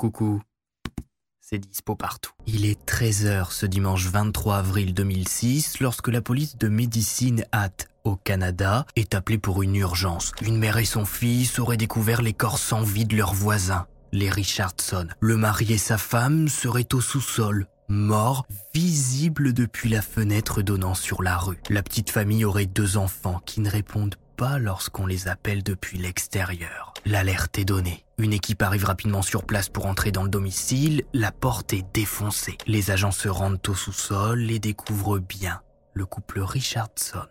Coucou, c'est dispo partout. Il est 13h ce dimanche 23 avril 2006 lorsque la police de Medicine Hat au Canada est appelée pour une urgence. Une mère et son fils auraient découvert les corps sans vie de leurs voisins, les Richardson. Le mari et sa femme seraient au sous-sol, morts, visibles depuis la fenêtre donnant sur la rue. La petite famille aurait deux enfants qui ne répondent pas lorsqu'on les appelle depuis l'extérieur. L'alerte est donnée. Une équipe arrive rapidement sur place pour entrer dans le domicile, la porte est défoncée. Les agents se rendent au sous-sol et découvrent bien le couple Richardson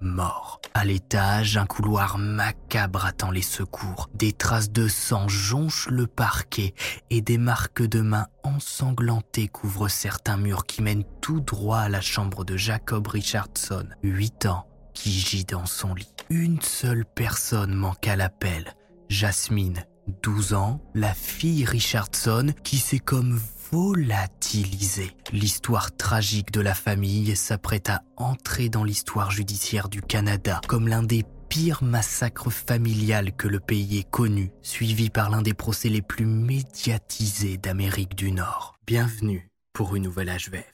mort. À l'étage, un couloir macabre attend les secours. Des traces de sang jonchent le parquet et des marques de mains ensanglantées couvrent certains murs qui mènent tout droit à la chambre de Jacob Richardson, 8 ans, qui gît dans son lit. Une seule personne manque à l'appel, Jasmine, 12 ans, la fille Richardson, qui s'est comme volatilisée. L'histoire tragique de la famille s'apprête à entrer dans l'histoire judiciaire du Canada comme l'un des pires massacres familiales que le pays ait connu, suivi par l'un des procès les plus médiatisés d'Amérique du Nord. Bienvenue pour une nouvelle HVF.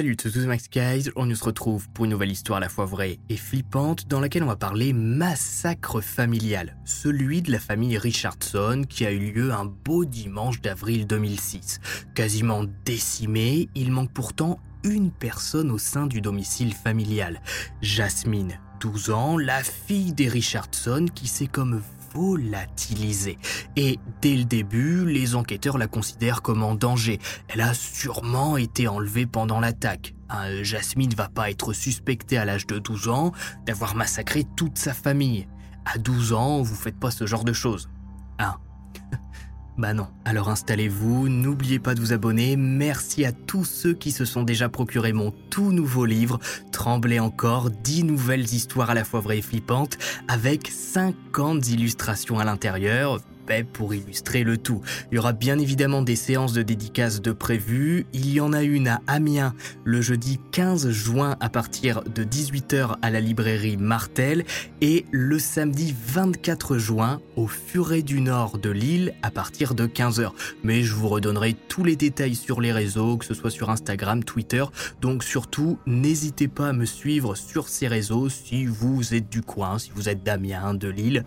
Salut tous Max Guys, on se retrouve pour une nouvelle histoire à la fois vraie et flippante dans laquelle on va parler massacre familial, celui de la famille Richardson qui a eu lieu un beau dimanche d'avril 2006. Quasiment décimé, il manque pourtant une personne au sein du domicile familial, Jasmine, 12 ans, la fille des Richardson qui s'est comme volatilisée. Et dès le début, les enquêteurs la considèrent comme en danger. Elle a sûrement été enlevée pendant l'attaque. Jasmine Jasmine va pas être suspectée à l'âge de 12 ans d'avoir massacré toute sa famille. À 12 ans, vous faites pas ce genre de choses. Bah non. Alors installez-vous, n'oubliez pas de vous abonner. Merci à tous ceux qui se sont déjà procuré mon tout nouveau livre, Tremblez encore, 10 nouvelles histoires à la fois vraies et flippantes, avec 50 illustrations à l'intérieur pour illustrer le tout. Il y aura bien évidemment des séances de dédicaces de prévues. Il y en a une à Amiens le jeudi 15 juin à partir de 18h à la librairie Martel et le samedi 24 juin au Furet du Nord de Lille à partir de 15h. Mais je vous redonnerai tous les détails sur les réseaux, que ce soit sur Instagram, Twitter. Donc surtout, n'hésitez pas à me suivre sur ces réseaux si vous êtes du coin, si vous êtes d'Amiens, de Lille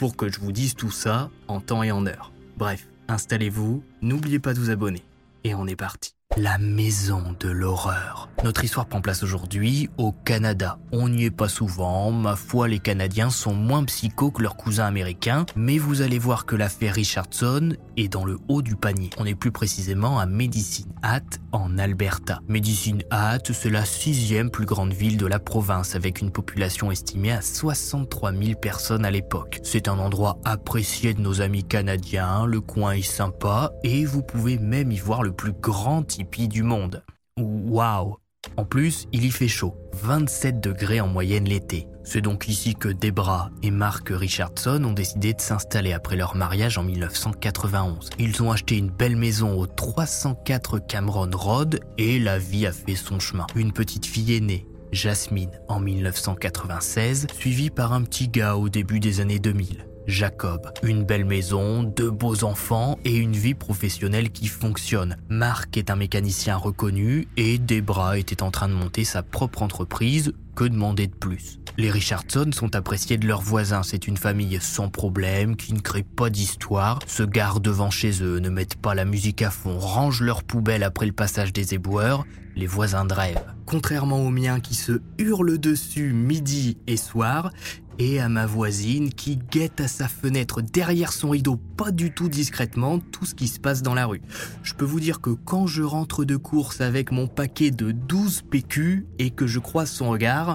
pour que je vous dise tout ça en temps et en heure. Bref, installez-vous, n'oubliez pas de vous abonner. Et on est parti. La maison de l'horreur. Notre histoire prend place aujourd'hui au Canada. On n'y est pas souvent, ma foi les Canadiens sont moins psychos que leurs cousins américains, mais vous allez voir que l'affaire Richardson est dans le haut du panier. On est plus précisément à Medicine Hat en Alberta. Medicine Hat, c'est la sixième plus grande ville de la province avec une population estimée à 63 000 personnes à l'époque. C'est un endroit apprécié de nos amis canadiens, le coin est sympa et vous pouvez même y voir le plus grand du monde. Waouh En plus, il y fait chaud, 27 degrés en moyenne l'été. C'est donc ici que Debra et Mark Richardson ont décidé de s'installer après leur mariage en 1991. Ils ont acheté une belle maison au 304 Cameron Road et la vie a fait son chemin. Une petite fille est née, Jasmine, en 1996, suivie par un petit gars au début des années 2000. Jacob. Une belle maison, deux beaux enfants et une vie professionnelle qui fonctionne. Marc est un mécanicien reconnu et Debra était en train de monter sa propre entreprise. Que demander de plus? Les Richardson sont appréciés de leurs voisins. C'est une famille sans problème, qui ne crée pas d'histoire, se gare devant chez eux, ne mettent pas la musique à fond, rangent leurs poubelles après le passage des éboueurs. Les voisins de rêve. Contrairement aux miens qui se hurlent dessus midi et soir, et à ma voisine qui guette à sa fenêtre derrière son rideau, pas du tout discrètement, tout ce qui se passe dans la rue. Je peux vous dire que quand je rentre de course avec mon paquet de 12 PQ et que je croise son regard,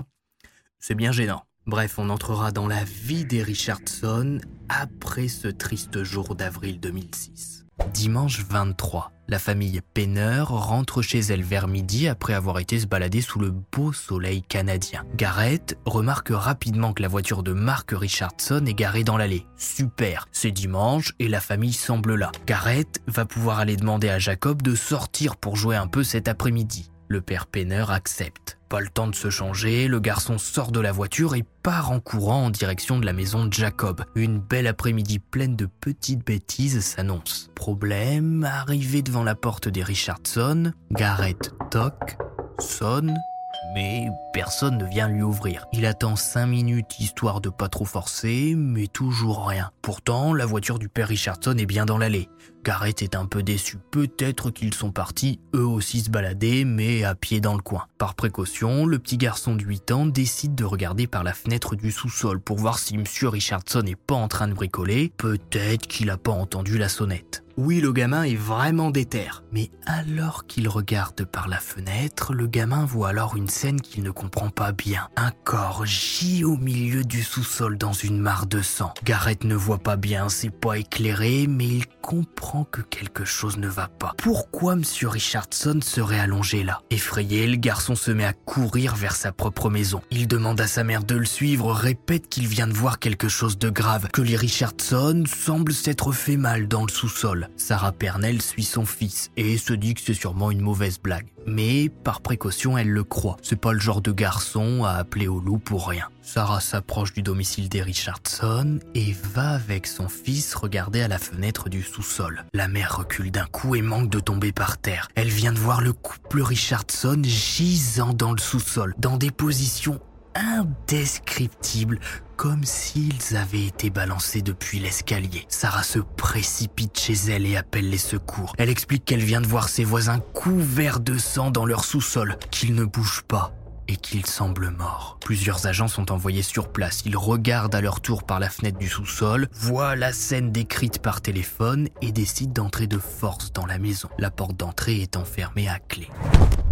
c'est bien gênant. Bref, on entrera dans la vie des Richardson après ce triste jour d'avril 2006. Dimanche 23, la famille Penner rentre chez elle vers midi après avoir été se balader sous le beau soleil canadien. Garrett remarque rapidement que la voiture de Mark Richardson est garée dans l'allée. Super, c'est dimanche et la famille semble là. Garrett va pouvoir aller demander à Jacob de sortir pour jouer un peu cet après-midi. Le père Penner accepte. Le temps de se changer, le garçon sort de la voiture et part en courant en direction de la maison de Jacob. Une belle après-midi pleine de petites bêtises s'annonce. Problème, arrivé devant la porte des Richardson, Garrett toque, sonne, mais personne ne vient lui ouvrir. Il attend cinq minutes histoire de pas trop forcer, mais toujours rien. Pourtant, la voiture du père Richardson est bien dans l'allée. Garrett est un peu déçu. Peut-être qu'ils sont partis eux aussi se balader, mais à pied dans le coin. Par précaution, le petit garçon de 8 ans décide de regarder par la fenêtre du sous-sol pour voir si Monsieur Richardson n'est pas en train de bricoler. Peut-être qu'il n'a pas entendu la sonnette. Oui, le gamin est vraiment déter. Mais alors qu'il regarde par la fenêtre, le gamin voit alors une scène qu'il ne comprend pas bien. Un corps gît au milieu du sous-sol dans une mare de sang. Garrett ne voit pas bien, c'est pas éclairé, mais il comprend que quelque chose ne va pas. Pourquoi Monsieur Richardson serait allongé là? Effrayé, le garçon se met à courir vers sa propre maison. Il demande à sa mère de le suivre, répète qu'il vient de voir quelque chose de grave, que les Richardson semblent s'être fait mal dans le sous-sol. Sarah Pernell suit son fils et se dit que c'est sûrement une mauvaise blague. Mais par précaution, elle le croit. C'est pas le genre de garçon à appeler au loup pour rien. Sarah s'approche du domicile des Richardson et va avec son fils regarder à la fenêtre du sous-sol. La mère recule d'un coup et manque de tomber par terre. Elle vient de voir le couple Richardson gisant dans le sous-sol, dans des positions indescriptibles, comme s'ils avaient été balancés depuis l'escalier. Sarah se précipite chez elle et appelle les secours. Elle explique qu'elle vient de voir ses voisins couverts de sang dans leur sous-sol, qu'ils ne bougent pas et qu'ils semblent morts. Plusieurs agents sont envoyés sur place. Ils regardent à leur tour par la fenêtre du sous-sol, voient la scène décrite par téléphone et décident d'entrer de force dans la maison. La porte d'entrée est enfermée à clé.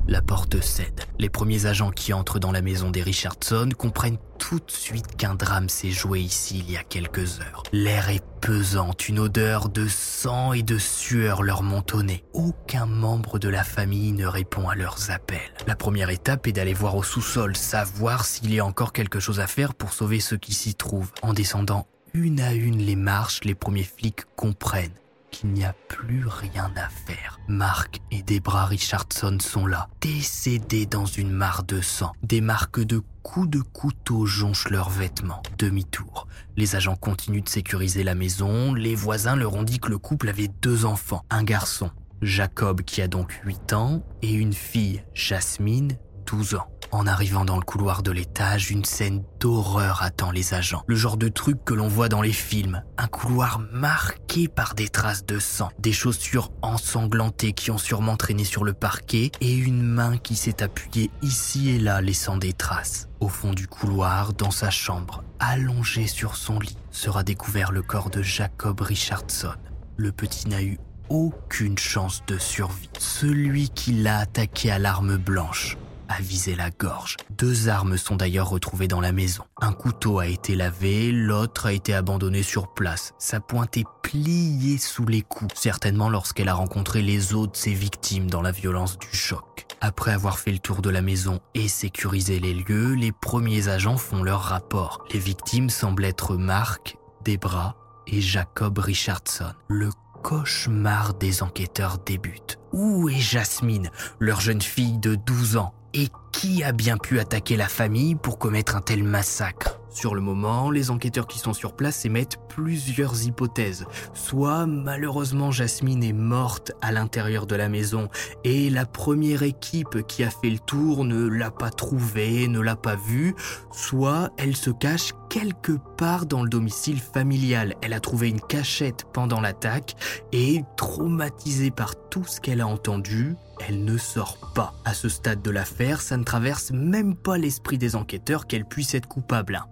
La porte cède. Les premiers agents qui entrent dans la maison des Richardson comprennent tout de suite qu'un drame s'est joué ici il y a quelques heures. L'air est pesant, une odeur de sang et de sueur leur monte au nez. Aucun membre de la famille ne répond à leurs appels. La première étape est d'aller voir au sous-sol, savoir s'il y a encore quelque chose à faire pour sauver ceux qui s'y trouvent. En descendant une à une les marches, les premiers flics comprennent qu'il n'y a plus rien à faire. Mark et Debra Richardson sont là, décédés dans une mare de sang. Des marques de coups de couteau jonchent leurs vêtements. Demi-tour. Les agents continuent de sécuriser la maison. Les voisins leur ont dit que le couple avait deux enfants. Un garçon, Jacob, qui a donc 8 ans, et une fille, Jasmine, 12 ans. En arrivant dans le couloir de l'étage, une scène d'horreur attend les agents. Le genre de truc que l'on voit dans les films. Un couloir marqué par des traces de sang, des chaussures ensanglantées qui ont sûrement traîné sur le parquet et une main qui s'est appuyée ici et là laissant des traces. Au fond du couloir, dans sa chambre, allongé sur son lit, sera découvert le corps de Jacob Richardson. Le petit n'a eu aucune chance de survie. Celui qui l'a attaqué à l'arme blanche a visé la gorge. Deux armes sont d'ailleurs retrouvées dans la maison. Un couteau a été lavé, l'autre a été abandonné sur place. Sa pointe est pliée sous les coups, certainement lorsqu'elle a rencontré les de ses victimes dans la violence du choc. Après avoir fait le tour de la maison et sécurisé les lieux, les premiers agents font leur rapport. Les victimes semblent être Mark, Debra et Jacob Richardson. Le cauchemar des enquêteurs débute. Où est Jasmine, leur jeune fille de 12 ans? Et qui a bien pu attaquer la famille pour commettre un tel massacre? Sur le moment, les enquêteurs qui sont sur place émettent plusieurs hypothèses. Soit malheureusement Jasmine est morte à l'intérieur de la maison et la première équipe qui a fait le tour ne l'a pas trouvée, ne l'a pas vue, soit elle se cache quelque part dans le domicile familial. Elle a trouvé une cachette pendant l'attaque et traumatisée par tout ce qu'elle a entendu, elle ne sort pas. À ce stade de l'affaire, ça ne traverse même pas l'esprit des enquêteurs qu'elle puisse être coupable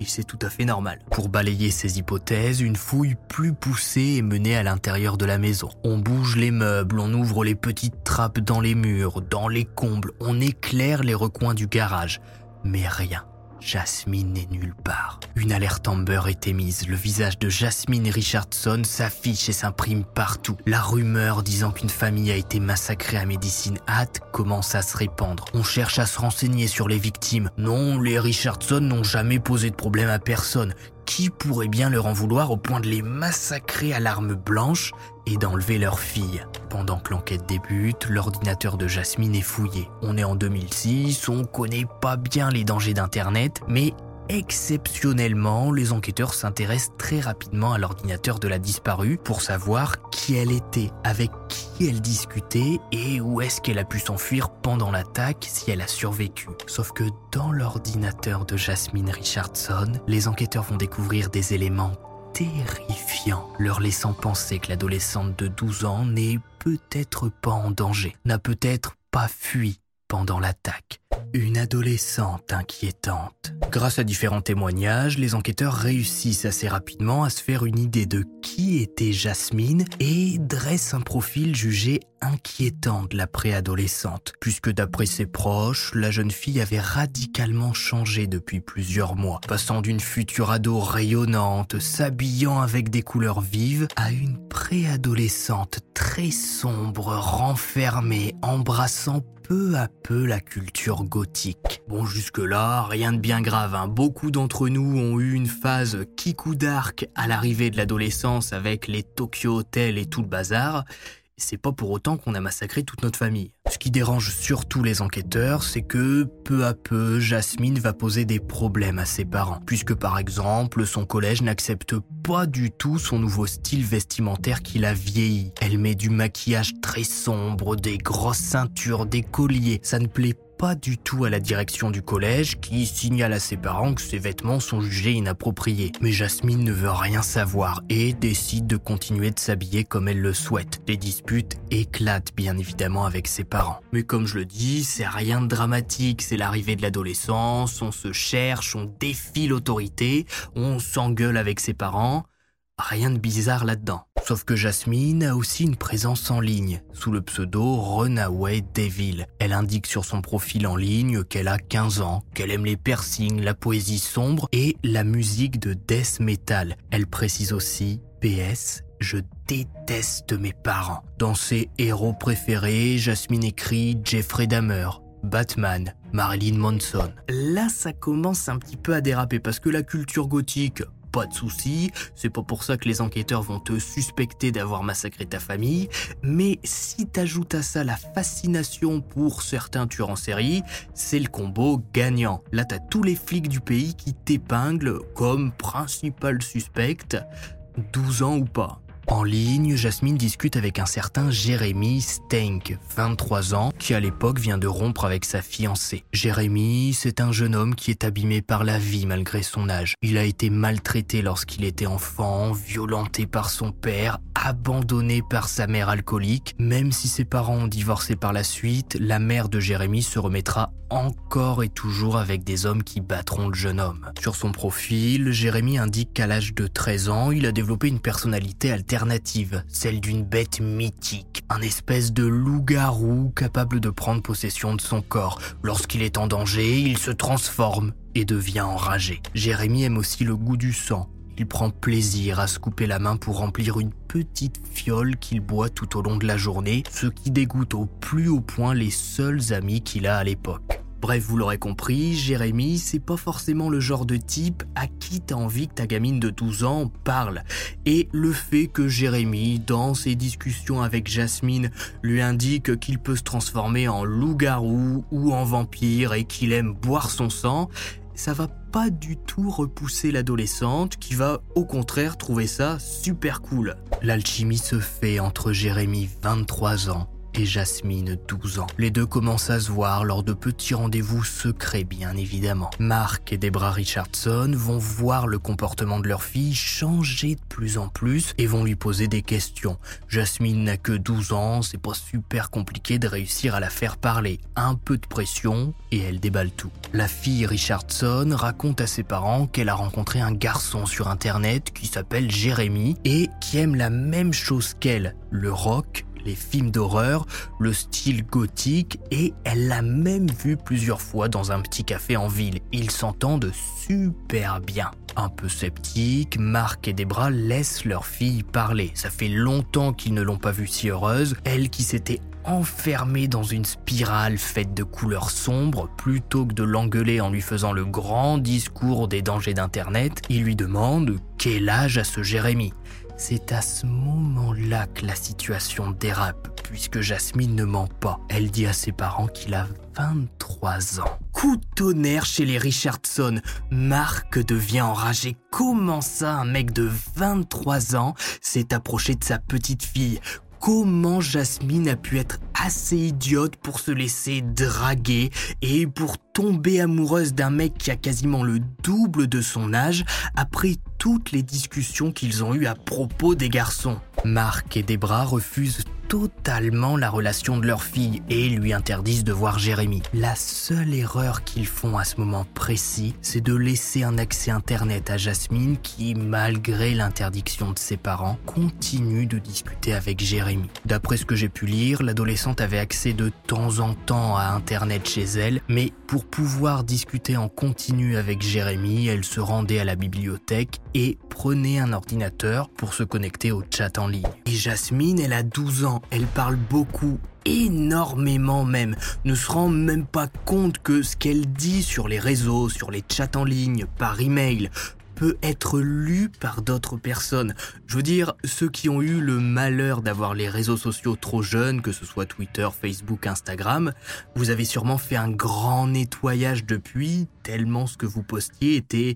et c'est tout à fait normal. Pour balayer ces hypothèses, une fouille plus poussée est menée à l'intérieur de la maison. On bouge les meubles, on ouvre les petites trappes dans les murs, dans les combles, on éclaire les recoins du garage. Mais rien. Jasmine n'est nulle part. Une alerte Amber est émise. Le visage de Jasmine Richardson s'affiche et s'imprime partout. La rumeur disant qu'une famille a été massacrée à Medicine Hat commence à se répandre. On cherche à se renseigner sur les victimes. Non, les Richardson n'ont jamais posé de problème à personne. Qui pourrait bien leur en vouloir au point de les massacrer à l'arme blanche et d'enlever leur fille Pendant que l'enquête débute, l'ordinateur de Jasmine est fouillé. On est en 2006, on connaît pas bien les dangers d'Internet, mais Exceptionnellement, les enquêteurs s'intéressent très rapidement à l'ordinateur de la disparue pour savoir qui elle était, avec qui elle discutait et où est-ce qu'elle a pu s'enfuir pendant l'attaque si elle a survécu. Sauf que dans l'ordinateur de Jasmine Richardson, les enquêteurs vont découvrir des éléments terrifiants, leur laissant penser que l'adolescente de 12 ans n'est peut-être pas en danger, n'a peut-être pas fui pendant l'attaque. Une adolescente inquiétante. Grâce à différents témoignages, les enquêteurs réussissent assez rapidement à se faire une idée de qui était Jasmine et dressent un profil jugé inquiétant de la préadolescente, puisque d'après ses proches, la jeune fille avait radicalement changé depuis plusieurs mois, passant d'une future ado rayonnante, s'habillant avec des couleurs vives, à une préadolescente très sombre, renfermée, embrassant peu à peu la culture gothique. Bon, jusque-là, rien de bien grave. Hein. Beaucoup d'entre nous ont eu une phase kikou dark à l'arrivée de l'adolescence avec les Tokyo Hotel et tout le bazar c'est pas pour autant qu'on a massacré toute notre famille. Ce qui dérange surtout les enquêteurs, c'est que peu à peu, Jasmine va poser des problèmes à ses parents, puisque par exemple, son collège n'accepte pas du tout son nouveau style vestimentaire qui l'a vieilli. Elle met du maquillage très sombre, des grosses ceintures, des colliers, ça ne plaît pas du tout à la direction du collège qui signale à ses parents que ses vêtements sont jugés inappropriés. Mais Jasmine ne veut rien savoir et décide de continuer de s'habiller comme elle le souhaite. Les disputes éclatent bien évidemment avec ses parents. Mais comme je le dis, c'est rien de dramatique, c'est l'arrivée de l'adolescence, on se cherche, on défie l'autorité, on s'engueule avec ses parents. Rien de bizarre là-dedans. Sauf que Jasmine a aussi une présence en ligne, sous le pseudo Runaway Devil. Elle indique sur son profil en ligne qu'elle a 15 ans, qu'elle aime les piercings, la poésie sombre et la musique de death metal. Elle précise aussi PS, je déteste mes parents. Dans ses héros préférés, Jasmine écrit Jeffrey Dahmer, Batman, Marilyn Manson. Là, ça commence un petit peu à déraper parce que la culture gothique, pas de souci, c'est pas pour ça que les enquêteurs vont te suspecter d'avoir massacré ta famille, mais si t'ajoutes à ça la fascination pour certains tueurs en série, c'est le combo gagnant. Là t'as tous les flics du pays qui t'épinglent comme principal suspect, 12 ans ou pas. En ligne, Jasmine discute avec un certain Jérémy Stenk, 23 ans, qui à l'époque vient de rompre avec sa fiancée. Jérémy, c'est un jeune homme qui est abîmé par la vie malgré son âge. Il a été maltraité lorsqu'il était enfant, violenté par son père, abandonné par sa mère alcoolique. Même si ses parents ont divorcé par la suite, la mère de Jérémy se remettra encore et toujours avec des hommes qui battront le jeune homme. Sur son profil, Jérémy indique qu'à l'âge de 13 ans, il a développé une personnalité alternative, celle d'une bête mythique, un espèce de loup-garou capable de prendre possession de son corps. Lorsqu'il est en danger, il se transforme et devient enragé. Jérémy aime aussi le goût du sang. Il prend plaisir à se couper la main pour remplir une petite fiole qu'il boit tout au long de la journée, ce qui dégoûte au plus haut point les seuls amis qu'il a à l'époque. Bref, vous l'aurez compris, Jérémy, c'est pas forcément le genre de type à qui t'as envie que ta gamine de 12 ans parle. Et le fait que Jérémy, dans ses discussions avec Jasmine, lui indique qu'il peut se transformer en loup-garou ou en vampire et qu'il aime boire son sang, ça va pas du tout repousser l'adolescente qui va au contraire trouver ça super cool. L'alchimie se fait entre Jérémy 23 ans et Jasmine, 12 ans. Les deux commencent à se voir lors de petits rendez-vous secrets, bien évidemment. Mark et Debra Richardson vont voir le comportement de leur fille changer de plus en plus et vont lui poser des questions. Jasmine n'a que 12 ans, c'est pas super compliqué de réussir à la faire parler. Un peu de pression et elle déballe tout. La fille Richardson raconte à ses parents qu'elle a rencontré un garçon sur internet qui s'appelle Jérémy et qui aime la même chose qu'elle, le rock les films d'horreur, le style gothique et elle l'a même vu plusieurs fois dans un petit café en ville. Ils s'entendent super bien. Un peu sceptiques, Marc et Debra laissent leur fille parler. Ça fait longtemps qu'ils ne l'ont pas vue si heureuse, elle qui s'était enfermée dans une spirale faite de couleurs sombres, plutôt que de l'engueuler en lui faisant le grand discours des dangers d'Internet, il lui demande quel âge a ce Jérémy. C'est à ce moment-là que la situation dérape, puisque Jasmine ne ment pas. Elle dit à ses parents qu'il a 23 ans. Coup tonnerre chez les Richardson. Marc devient enragé. Comment ça, un mec de 23 ans s'est approché de sa petite fille? Comment Jasmine a pu être assez idiote pour se laisser draguer et pour tomber amoureuse d'un mec qui a quasiment le double de son âge après toutes les discussions qu'ils ont eues à propos des garçons. Marc et Debra refusent totalement la relation de leur fille et lui interdisent de voir Jérémy. La seule erreur qu'ils font à ce moment précis, c'est de laisser un accès internet à Jasmine qui, malgré l'interdiction de ses parents, continue de discuter avec Jérémy. D'après ce que j'ai pu lire, l'adolescente avait accès de temps en temps à internet chez elle, mais pour pouvoir discuter en continu avec Jérémy, elle se rendait à la bibliothèque et prenait un ordinateur pour se connecter au chat en ligne. Et Jasmine, elle a 12 ans, elle parle beaucoup, énormément même, ne se rend même pas compte que ce qu'elle dit sur les réseaux, sur les chats en ligne, par email, peut être lu par d'autres personnes. Je veux dire, ceux qui ont eu le malheur d'avoir les réseaux sociaux trop jeunes, que ce soit Twitter, Facebook, Instagram, vous avez sûrement fait un grand nettoyage depuis, tellement ce que vous postiez était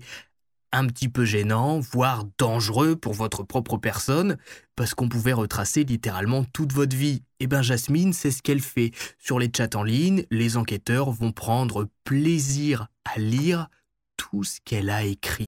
un petit peu gênant, voire dangereux pour votre propre personne, parce qu'on pouvait retracer littéralement toute votre vie. Eh bien Jasmine, c'est ce qu'elle fait. Sur les chats en ligne, les enquêteurs vont prendre plaisir à lire tout ce qu'elle a écrit.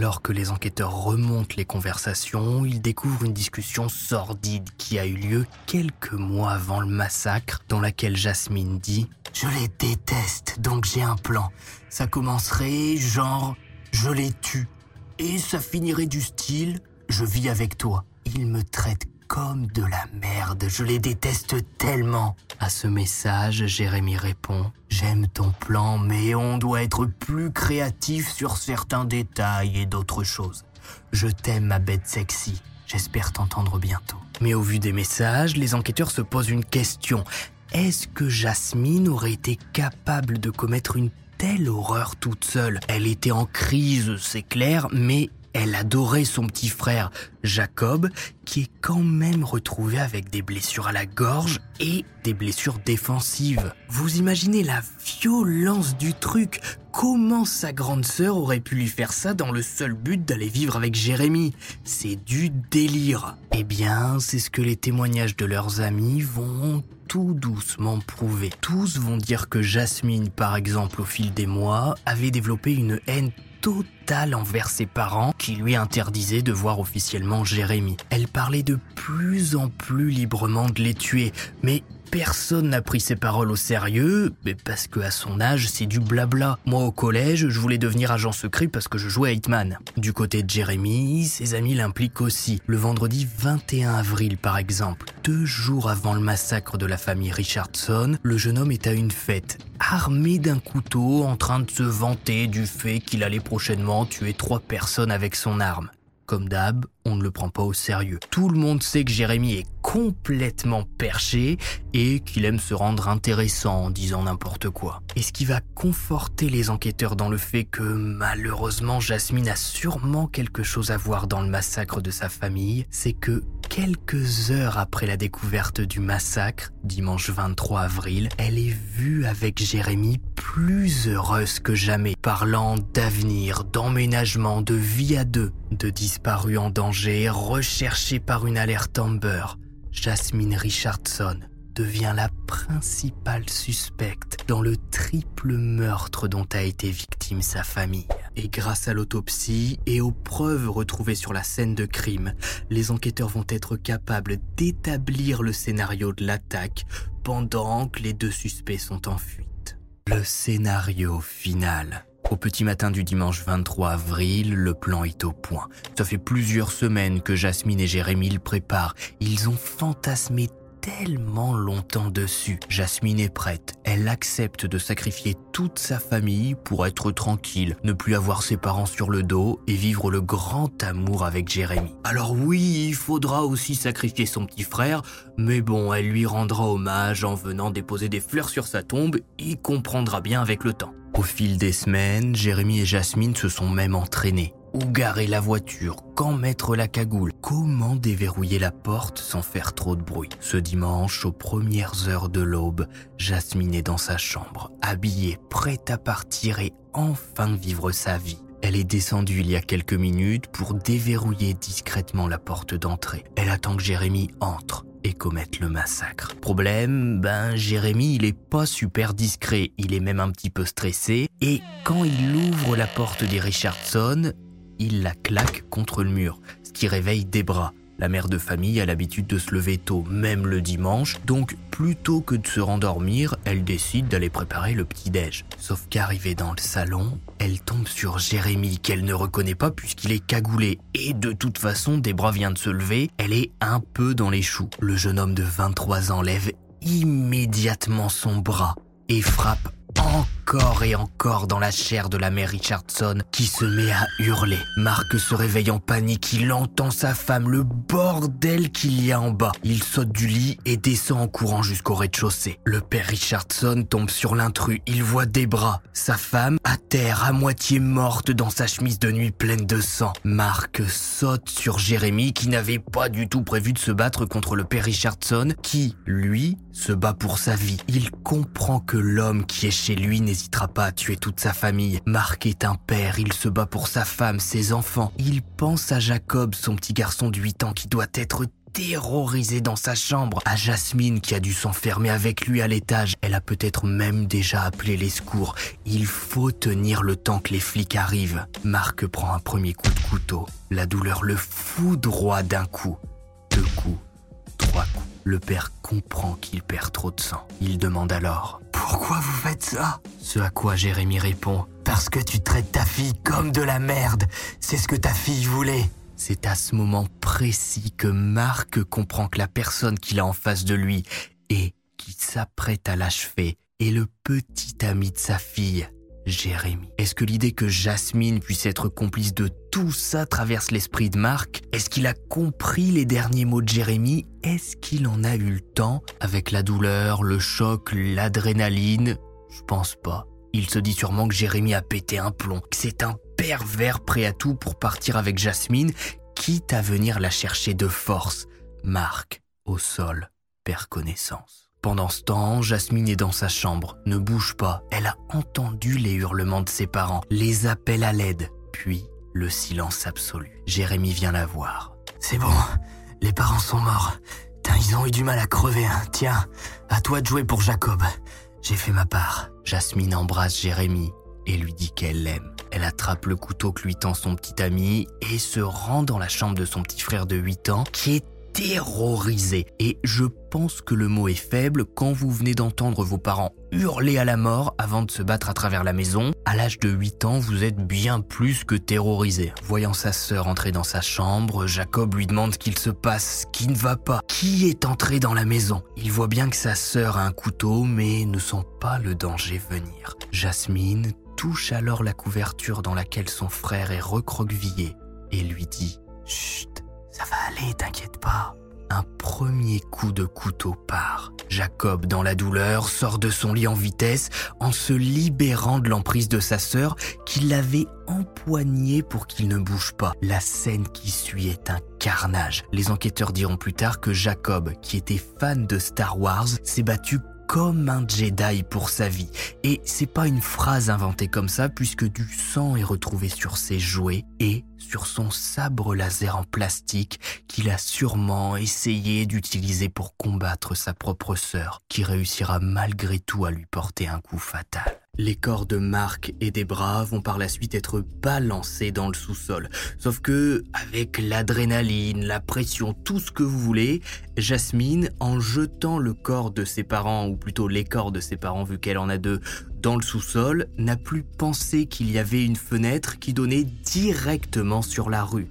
Alors que les enquêteurs remontent les conversations, ils découvrent une discussion sordide qui a eu lieu quelques mois avant le massacre, dans laquelle Jasmine dit ⁇ Je les déteste, donc j'ai un plan. Ça commencerait genre ⁇ Je les tue. Et ça finirait du style ⁇ Je vis avec toi. Ils me traitent comme de la merde, je les déteste tellement. À ce message, Jérémy répond J'aime ton plan, mais on doit être plus créatif sur certains détails et d'autres choses. Je t'aime, ma bête sexy. J'espère t'entendre bientôt. Mais au vu des messages, les enquêteurs se posent une question. Est-ce que Jasmine aurait été capable de commettre une telle horreur toute seule? Elle était en crise, c'est clair, mais elle adorait son petit frère, Jacob, qui est quand même retrouvé avec des blessures à la gorge et des blessures défensives. Vous imaginez la violence du truc Comment sa grande sœur aurait pu lui faire ça dans le seul but d'aller vivre avec Jérémy C'est du délire. Eh bien, c'est ce que les témoignages de leurs amis vont tout doucement prouver. Tous vont dire que Jasmine, par exemple, au fil des mois, avait développé une haine totale envers ses parents qui lui interdisaient de voir officiellement Jérémy. Elle parlait de plus en plus librement de les tuer, mais personne n'a pris ses paroles au sérieux, mais parce que à son âge, c'est du blabla. Moi au collège, je voulais devenir agent secret parce que je jouais à Hitman. Du côté de Jérémy, ses amis l'impliquent aussi. Le vendredi 21 avril par exemple, deux jours avant le massacre de la famille Richardson, le jeune homme est à une fête, armé d'un couteau, en train de se vanter du fait qu'il allait prochainement tuer trois personnes avec son arme. Comme d'hab, on ne le prend pas au sérieux. Tout le monde sait que Jérémy est complètement perché et qu'il aime se rendre intéressant en disant n'importe quoi. Et ce qui va conforter les enquêteurs dans le fait que malheureusement Jasmine a sûrement quelque chose à voir dans le massacre de sa famille, c'est que quelques heures après la découverte du massacre, dimanche 23 avril, elle est vue avec Jérémy plus heureuse que jamais, parlant d'avenir, d'emménagement, de vie à deux, de disparus en danger, recherchée par une alerte Amber. Jasmine Richardson devient la principale suspecte dans le triple meurtre dont a été victime sa famille. Et grâce à l'autopsie et aux preuves retrouvées sur la scène de crime, les enquêteurs vont être capables d'établir le scénario de l'attaque pendant que les deux suspects sont en fuite. Le scénario final. Au petit matin du dimanche 23 avril, le plan est au point. Ça fait plusieurs semaines que Jasmine et Jérémy le préparent. Ils ont fantasmé tellement longtemps dessus. Jasmine est prête. Elle accepte de sacrifier toute sa famille pour être tranquille, ne plus avoir ses parents sur le dos et vivre le grand amour avec Jérémy. Alors oui, il faudra aussi sacrifier son petit frère, mais bon, elle lui rendra hommage en venant déposer des fleurs sur sa tombe, il comprendra bien avec le temps. Au fil des semaines, Jérémy et Jasmine se sont même entraînés. Où garer la voiture? Quand mettre la cagoule? Comment déverrouiller la porte sans faire trop de bruit? Ce dimanche, aux premières heures de l'aube, Jasmine est dans sa chambre, habillée, prête à partir et enfin vivre sa vie. Elle est descendue il y a quelques minutes pour déverrouiller discrètement la porte d'entrée. Elle attend que Jérémy entre et commettre le massacre. Problème, ben Jérémy il est pas super discret, il est même un petit peu stressé et quand il ouvre la porte des Richardson, il la claque contre le mur, ce qui réveille Debra. La mère de famille a l'habitude de se lever tôt, même le dimanche, donc plutôt que de se rendormir, elle décide d'aller préparer le petit-déj. Sauf qu'arrivée dans le salon, elle tombe sur Jérémy qu'elle ne reconnaît pas puisqu'il est cagoulé. Et de toute façon, Debra vient de se lever, elle est un peu dans les choux. Le jeune homme de 23 ans lève immédiatement son bras et frappe encore et encore dans la chair de la mère Richardson qui se met à hurler. Marc se réveille en panique, il entend sa femme, le bordel qu'il y a en bas. Il saute du lit et descend en courant jusqu'au rez-de-chaussée. Le père Richardson tombe sur l'intrus, il voit des bras, sa femme à terre, à moitié morte dans sa chemise de nuit pleine de sang. Marc saute sur Jérémy qui n'avait pas du tout prévu de se battre contre le père Richardson qui, lui, se bat pour sa vie. Il comprend que l'homme qui est chez lui n'hésitera pas à tuer toute sa famille. Marc est un père, il se bat pour sa femme, ses enfants. Il pense à Jacob, son petit garçon de 8 ans qui doit être terrorisé dans sa chambre, à Jasmine qui a dû s'enfermer avec lui à l'étage. Elle a peut-être même déjà appelé les secours. Il faut tenir le temps que les flics arrivent. Marc prend un premier coup de couteau. La douleur le foudroie d'un coup. Deux coups. Trois coups. Le père comprend qu'il perd trop de sang. Il demande alors Pourquoi vous faites ça? Ce à quoi Jérémy répond Parce que tu traites ta fille comme de la merde. C'est ce que ta fille voulait. C'est à ce moment précis que Marc comprend que la personne qu'il a en face de lui et qui s'apprête à l'achever est le petit ami de sa fille, Jérémy. Est-ce que l'idée que Jasmine puisse être complice de tout ça traverse l'esprit de Marc? Est-ce qu'il a compris les derniers mots de Jérémy? Est-ce qu'il en a eu le temps? Avec la douleur, le choc, l'adrénaline? Je pense pas. Il se dit sûrement que Jérémy a pété un plomb, que c'est un pervers prêt à tout pour partir avec Jasmine, quitte à venir la chercher de force. Marc, au sol, perd connaissance. Pendant ce temps, Jasmine est dans sa chambre, ne bouge pas. Elle a entendu les hurlements de ses parents, les appels à l'aide, puis le silence absolu. Jérémy vient la voir. C'est bon, les parents sont morts. ils ont eu du mal à crever. Hein. Tiens, à toi de jouer pour Jacob. J'ai fait ma part. Jasmine embrasse Jérémy et lui dit qu'elle l'aime. Elle attrape le couteau que lui tend son petit ami et se rend dans la chambre de son petit frère de 8 ans qui est terrorisé. Et je pense que le mot est faible quand vous venez d'entendre vos parents hurler à la mort avant de se battre à travers la maison. À l'âge de 8 ans, vous êtes bien plus que terrorisé. Voyant sa sœur entrer dans sa chambre, Jacob lui demande qu'il se passe, qui ne va pas. Qui est entré dans la maison? Il voit bien que sa sœur a un couteau, mais ne sent pas le danger venir. Jasmine touche alors la couverture dans laquelle son frère est recroquevillé et lui dit Chut, ça va aller, t'inquiète pas. Un premier coup de couteau part. Jacob, dans la douleur, sort de son lit en vitesse en se libérant de l'emprise de sa sœur qui l'avait empoigné pour qu'il ne bouge pas. La scène qui suit est un carnage. Les enquêteurs diront plus tard que Jacob, qui était fan de Star Wars, s'est battu comme un Jedi pour sa vie. Et c'est pas une phrase inventée comme ça puisque du sang est retrouvé sur ses jouets et sur son sabre laser en plastique qu'il a sûrement essayé d'utiliser pour combattre sa propre sœur qui réussira malgré tout à lui porter un coup fatal. Les corps de Marc et des bras vont par la suite être balancés dans le sous-sol. Sauf que, avec l'adrénaline, la pression, tout ce que vous voulez, Jasmine, en jetant le corps de ses parents, ou plutôt les corps de ses parents vu qu'elle en a deux, dans le sous-sol, n'a plus pensé qu'il y avait une fenêtre qui donnait directement sur la rue.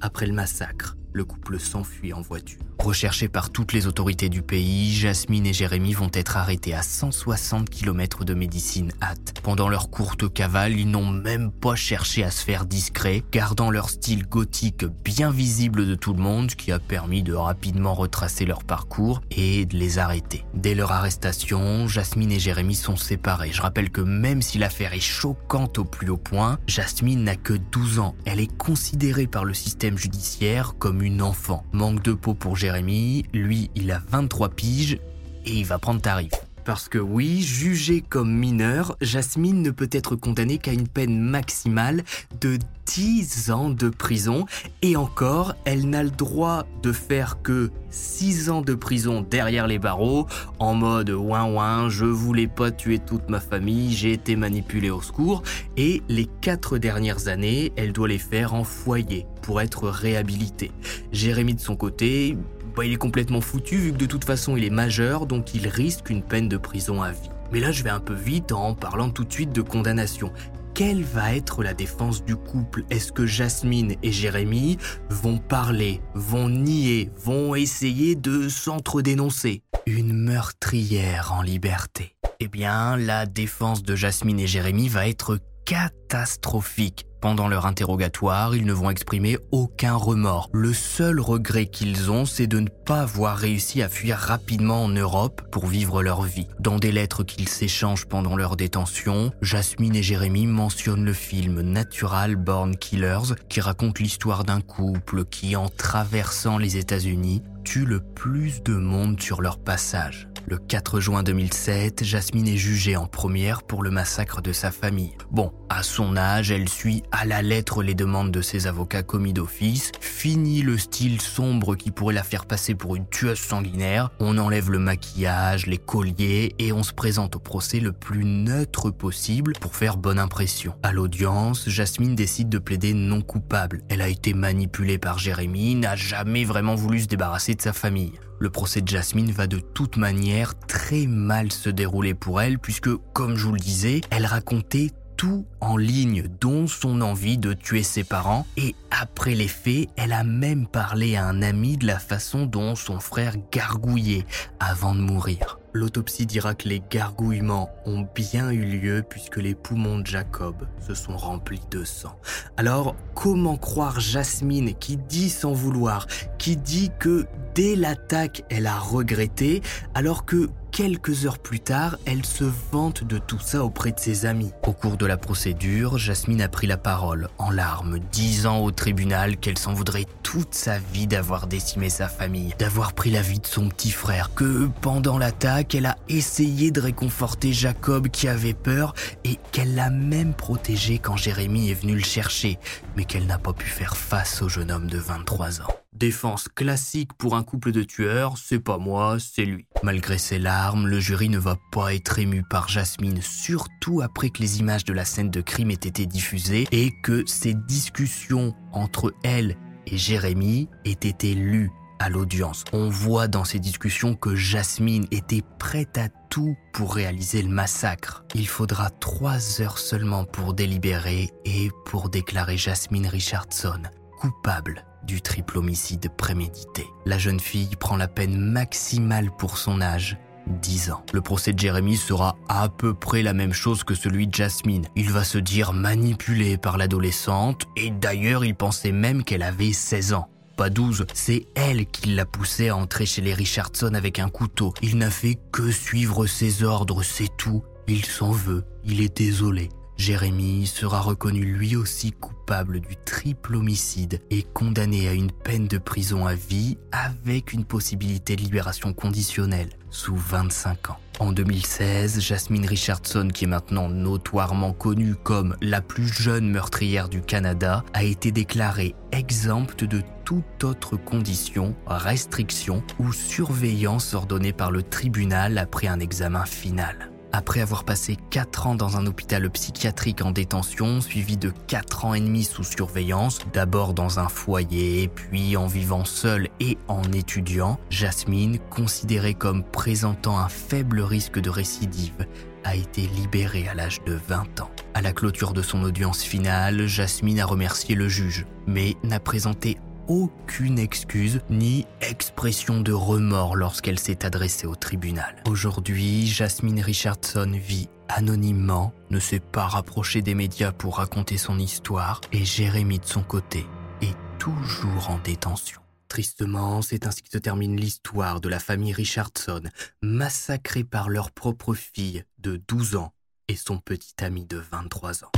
Après le massacre, le couple s'enfuit en voiture. Recherchés par toutes les autorités du pays, Jasmine et Jérémy vont être arrêtés à 160 km de médecine hâte. Pendant leur courte cavale, ils n'ont même pas cherché à se faire discret, gardant leur style gothique bien visible de tout le monde, qui a permis de rapidement retracer leur parcours et de les arrêter. Dès leur arrestation, Jasmine et Jérémy sont séparés. Je rappelle que même si l'affaire est choquante au plus haut point, Jasmine n'a que 12 ans. Elle est considérée par le système judiciaire comme une enfant. Manque de peau pour Jérémy, lui il a 23 piges et il va prendre tarif. Parce que oui, jugée comme mineure, Jasmine ne peut être condamnée qu'à une peine maximale de 10 ans de prison. Et encore, elle n'a le droit de faire que 6 ans de prison derrière les barreaux, en mode ouin ouin, je voulais pas tuer toute ma famille, j'ai été manipulée au secours. Et les 4 dernières années, elle doit les faire en foyer pour être réhabilitée. Jérémy de son côté, il est complètement foutu vu que de toute façon il est majeur, donc il risque une peine de prison à vie. Mais là, je vais un peu vite en parlant tout de suite de condamnation. Quelle va être la défense du couple? Est-ce que Jasmine et Jérémy vont parler, vont nier, vont essayer de s'entre-dénoncer? Une meurtrière en liberté. Eh bien, la défense de Jasmine et Jérémy va être catastrophique. Pendant leur interrogatoire, ils ne vont exprimer aucun remords. Le seul regret qu'ils ont, c'est de ne pas avoir réussi à fuir rapidement en Europe pour vivre leur vie. Dans des lettres qu'ils s'échangent pendant leur détention, Jasmine et Jérémy mentionnent le film Natural Born Killers qui raconte l'histoire d'un couple qui, en traversant les États-Unis, tue le plus de monde sur leur passage. Le 4 juin 2007, Jasmine est jugée en première pour le massacre de sa famille. Bon, à son âge, elle suit à la lettre les demandes de ses avocats commis d'office, finit le style sombre qui pourrait la faire passer pour une tueuse sanguinaire, on enlève le maquillage, les colliers et on se présente au procès le plus neutre possible pour faire bonne impression. À l'audience, Jasmine décide de plaider non coupable. Elle a été manipulée par Jérémy, n'a jamais vraiment voulu se débarrasser de sa famille. Le procès de Jasmine va de toute manière très mal se dérouler pour elle puisque, comme je vous le disais, elle racontait tout en ligne, dont son envie de tuer ses parents. Et après les faits, elle a même parlé à un ami de la façon dont son frère gargouillait avant de mourir. L'autopsie dira que les gargouillements ont bien eu lieu puisque les poumons de Jacob se sont remplis de sang. Alors, comment croire Jasmine qui dit sans vouloir, qui dit que dès l'attaque elle a regretté, alors que quelques heures plus tard, elle se vante de tout ça auprès de ses amis. Au cours de la procédure, Jasmine a pris la parole, en larmes, disant au tribunal qu'elle s'en voudrait toute sa vie d'avoir décimé sa famille, d'avoir pris la vie de son petit frère, que pendant l'attaque, elle a essayé de réconforter Jacob qui avait peur et qu'elle l'a même protégé quand Jérémy est venu le chercher, mais qu'elle n'a pas pu faire face au jeune homme de 23 ans. Défense classique pour un couple de tueurs, c'est pas moi, c'est lui. Malgré ses larmes, le jury ne va pas être ému par Jasmine, surtout après que les images de la scène de crime aient été diffusées et que ces discussions entre elle et Jérémy aient été lues à l'audience. On voit dans ces discussions que Jasmine était prête à tout pour réaliser le massacre. Il faudra trois heures seulement pour délibérer et pour déclarer Jasmine Richardson coupable du triple homicide prémédité. La jeune fille prend la peine maximale pour son âge 10 ans. Le procès de Jérémy sera à peu près la même chose que celui de Jasmine. Il va se dire manipulé par l'adolescente et d'ailleurs il pensait même qu'elle avait 16 ans. Pas 12, c'est elle qui l'a poussé à entrer chez les Richardson avec un couteau. Il n'a fait que suivre ses ordres, c'est tout. Il s'en veut, il est désolé. Jérémy sera reconnu lui aussi coupable du triple homicide et condamné à une peine de prison à vie avec une possibilité de libération conditionnelle sous 25 ans. En 2016, Jasmine Richardson, qui est maintenant notoirement connue comme la plus jeune meurtrière du Canada, a été déclarée exempte de toute autre condition, restriction ou surveillance ordonnée par le tribunal après un examen final. Après avoir passé 4 ans dans un hôpital psychiatrique en détention, suivi de 4 ans et demi sous surveillance, d'abord dans un foyer, puis en vivant seule et en étudiant, Jasmine, considérée comme présentant un faible risque de récidive, a été libérée à l'âge de 20 ans. À la clôture de son audience finale, Jasmine a remercié le juge, mais n'a présenté aucune excuse ni expression de remords lorsqu'elle s'est adressée au tribunal. Aujourd'hui, Jasmine Richardson vit anonymement, ne s'est pas rapprochée des médias pour raconter son histoire et Jérémy de son côté est toujours en détention. Tristement, c'est ainsi que se termine l'histoire de la famille Richardson, massacrée par leur propre fille de 12 ans et son petit ami de 23 ans.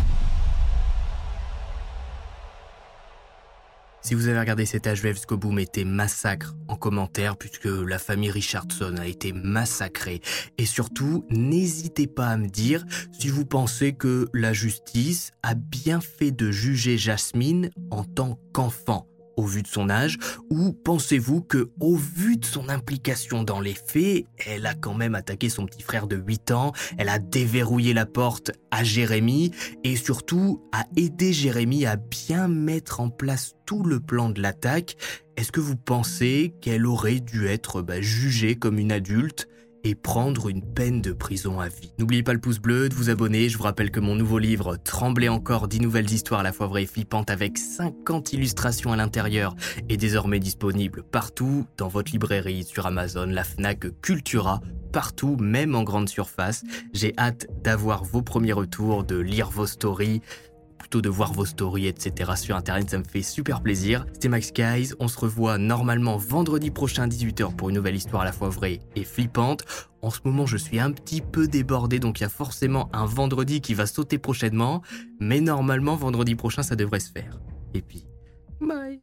Si vous avez regardé cet HVF jusqu'au bout, mettez massacre en commentaire puisque la famille Richardson a été massacrée. Et surtout, n'hésitez pas à me dire si vous pensez que la justice a bien fait de juger Jasmine en tant qu'enfant au vu de son âge ou pensez-vous que au vu de son implication dans les faits, elle a quand même attaqué son petit frère de 8 ans, elle a déverrouillé la porte à Jérémy et surtout a aidé Jérémy à bien mettre en place tout le plan de l'attaque. Est-ce que vous pensez qu'elle aurait dû être bah, jugée comme une adulte et prendre une peine de prison à vie. N'oubliez pas le pouce bleu, de vous abonner. Je vous rappelle que mon nouveau livre, Trembler encore, 10 nouvelles histoires à la fois vraies et flippantes avec 50 illustrations à l'intérieur, est désormais disponible partout, dans votre librairie, sur Amazon, la FNAC, Cultura, partout, même en grande surface. J'ai hâte d'avoir vos premiers retours, de lire vos stories plutôt de voir vos stories, etc. sur Internet, ça me fait super plaisir. C'était Max Guys, on se revoit normalement vendredi prochain à 18h pour une nouvelle histoire à la fois vraie et flippante. En ce moment, je suis un petit peu débordé, donc il y a forcément un vendredi qui va sauter prochainement, mais normalement, vendredi prochain, ça devrait se faire. Et puis, bye